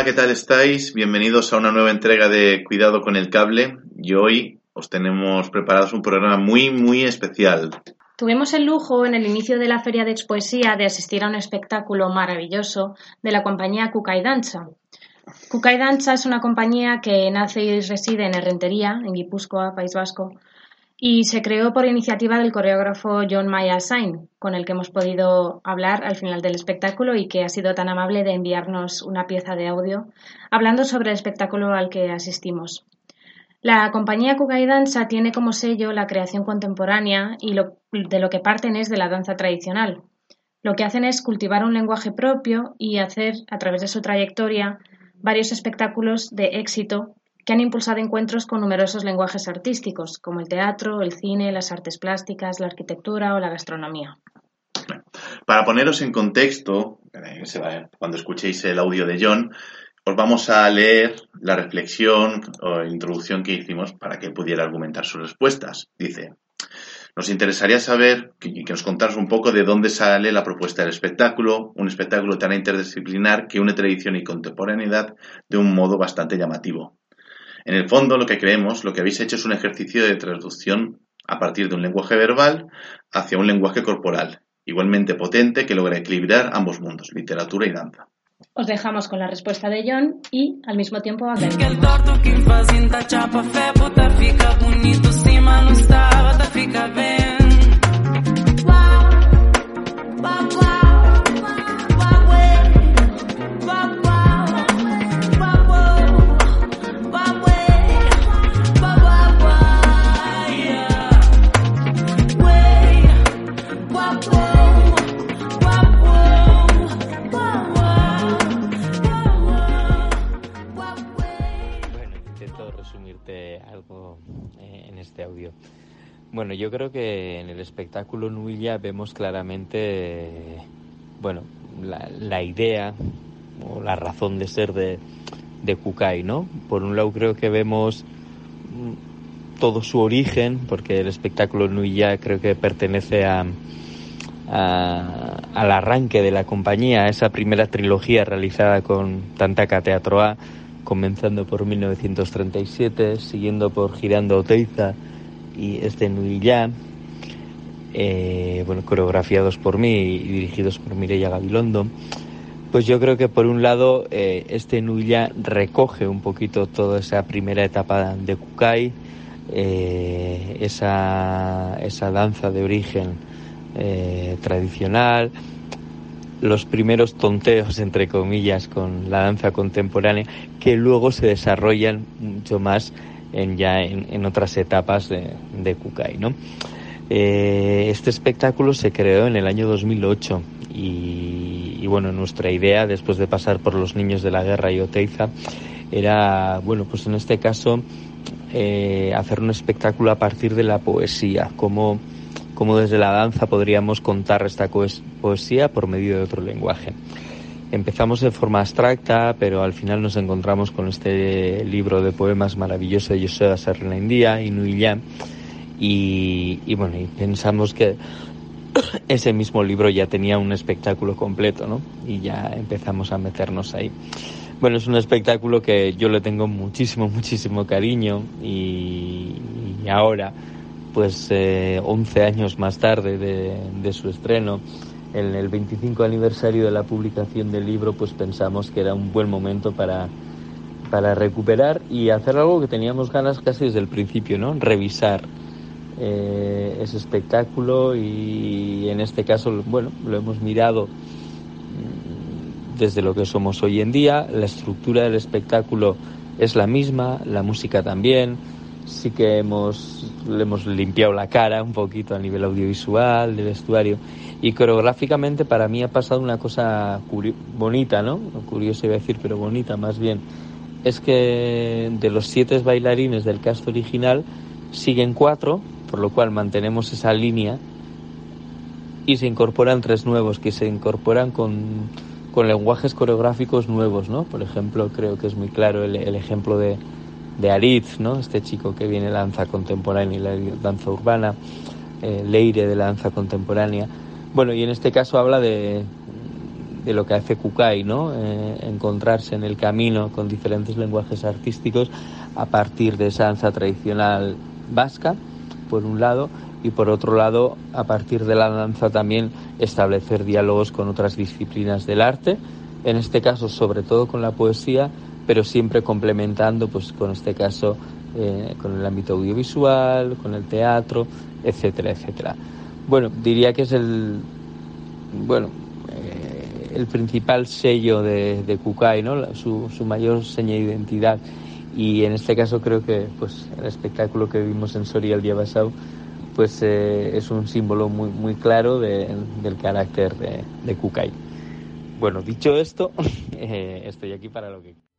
Hola, ¿qué tal estáis? Bienvenidos a una nueva entrega de Cuidado con el Cable y hoy os tenemos preparados un programa muy, muy especial. Tuvimos el lujo en el inicio de la Feria de Expoesía de asistir a un espectáculo maravilloso de la compañía Kukai Danza. Kukai Danza es una compañía que nace y reside en Herrentería, en Guipúzcoa, País Vasco, y se creó por iniciativa del coreógrafo John Maya Sain, con el que hemos podido hablar al final del espectáculo y que ha sido tan amable de enviarnos una pieza de audio hablando sobre el espectáculo al que asistimos. La compañía Kugai Danza tiene como sello la creación contemporánea y de lo que parten es de la danza tradicional. Lo que hacen es cultivar un lenguaje propio y hacer, a través de su trayectoria, varios espectáculos de éxito que han impulsado encuentros con numerosos lenguajes artísticos, como el teatro, el cine, las artes plásticas, la arquitectura o la gastronomía. Para poneros en contexto, cuando escuchéis el audio de John, os vamos a leer la reflexión o introducción que hicimos para que pudiera argumentar sus respuestas. Dice, nos interesaría saber y que nos contaras un poco de dónde sale la propuesta del espectáculo, un espectáculo tan interdisciplinar que une tradición y contemporaneidad de un modo bastante llamativo. En el fondo, lo que creemos, lo que habéis hecho es un ejercicio de traducción a partir de un lenguaje verbal hacia un lenguaje corporal, igualmente potente que logra equilibrar ambos mundos, literatura y danza. Os dejamos con la respuesta de John y al mismo tiempo a Bueno, yo creo que en el espectáculo Nuilla vemos claramente, bueno, la, idea o la razón de ser de, de Kukai, ¿no? Por un lado creo que vemos mm, todo su origen, porque el espectáculo Nuilla creo que pertenece a, al arranque de la compañía, a esa primera trilogía realizada con Tantaka Teatro A, comenzando por 1937, siguiendo por Girando Oteiza, y este Nuillá, eh, bueno, coreografiados por mí y dirigidos por Mireia Gabilondo, pues yo creo que por un lado eh, este Nuilla recoge un poquito toda esa primera etapa de Kukai, eh, esa, esa danza de origen tradicional, los primeros tonteos, entre comillas, con la danza contemporánea, que luego se desarrollan mucho más en ya en, otras etapas de, de Kukai, ¿no? Eh, este espectáculo se creó en el año 2008 y, bueno, nuestra idea después de pasar por los niños de la guerra y Oteiza era, bueno, pues en este caso eh, hacer un espectáculo a partir de la poesía, como, como desde la danza podríamos contar esta poesía por medio de otro lenguaje. Empezamos de forma abstracta, pero al final nos encontramos con este libro de poemas maravilloso de José Serrena India, Inuillá, y, y bueno, y pensamos que ese mismo libro ya tenía un espectáculo completo, ¿no? Y ya empezamos a meternos ahí. Bueno, es un espectáculo que yo le tengo muchísimo, muchísimo cariño y, ahora, pues eh, 11 años más tarde de, de su estreno, en el 25 aniversario de la publicación del libro, pues pensamos que era un buen momento para, para recuperar y hacer algo que teníamos ganas casi desde el principio, ¿no? Revisar eh, ese espectáculo y en este caso, bueno, lo hemos mirado mm, desde lo que somos hoy en día. La estructura del espectáculo es la misma, la música también. Sí que hemos, le hemos limpiado la cara un poquito a nivel audiovisual, de vestuario y coreográficamente para mí ha pasado una cosa bonita, ¿no? Curioso iba a decir, pero bonita más bien. Es que de los siete bailarines del cast original siguen cuatro, por lo cual mantenemos esa línea y se incorporan tres nuevos que se incorporan con, con lenguajes coreográficos nuevos, ¿no? Por ejemplo, creo que es muy claro el, ejemplo de, de Aritz, ¿no? Este chico que viene danza contemporánea y la danza urbana, eh, Leire de la danza contemporánea bueno, y en este caso habla de, de lo que hace Kukai, ¿no? Eh, encontrarse en el camino con diferentes lenguajes artísticos a partir de esa danza tradicional vasca, por un lado, y por otro lado, a partir de la danza también establecer diálogos con otras disciplinas del arte, en este caso sobre todo con la poesía, pero siempre complementando, pues con este caso, eh, con el ámbito audiovisual, con el teatro, etcétera, etcétera. Bueno, diría que es el, bueno, eh, el principal sello de, de Kukai, ¿no? su, su mayor seña de identidad. Y en este caso creo que pues, el espectáculo que vimos en Soria el día pasado pues eh, es un símbolo muy, muy claro de, del carácter de, de, Kukai. Bueno, dicho esto, eh, estoy aquí para lo que...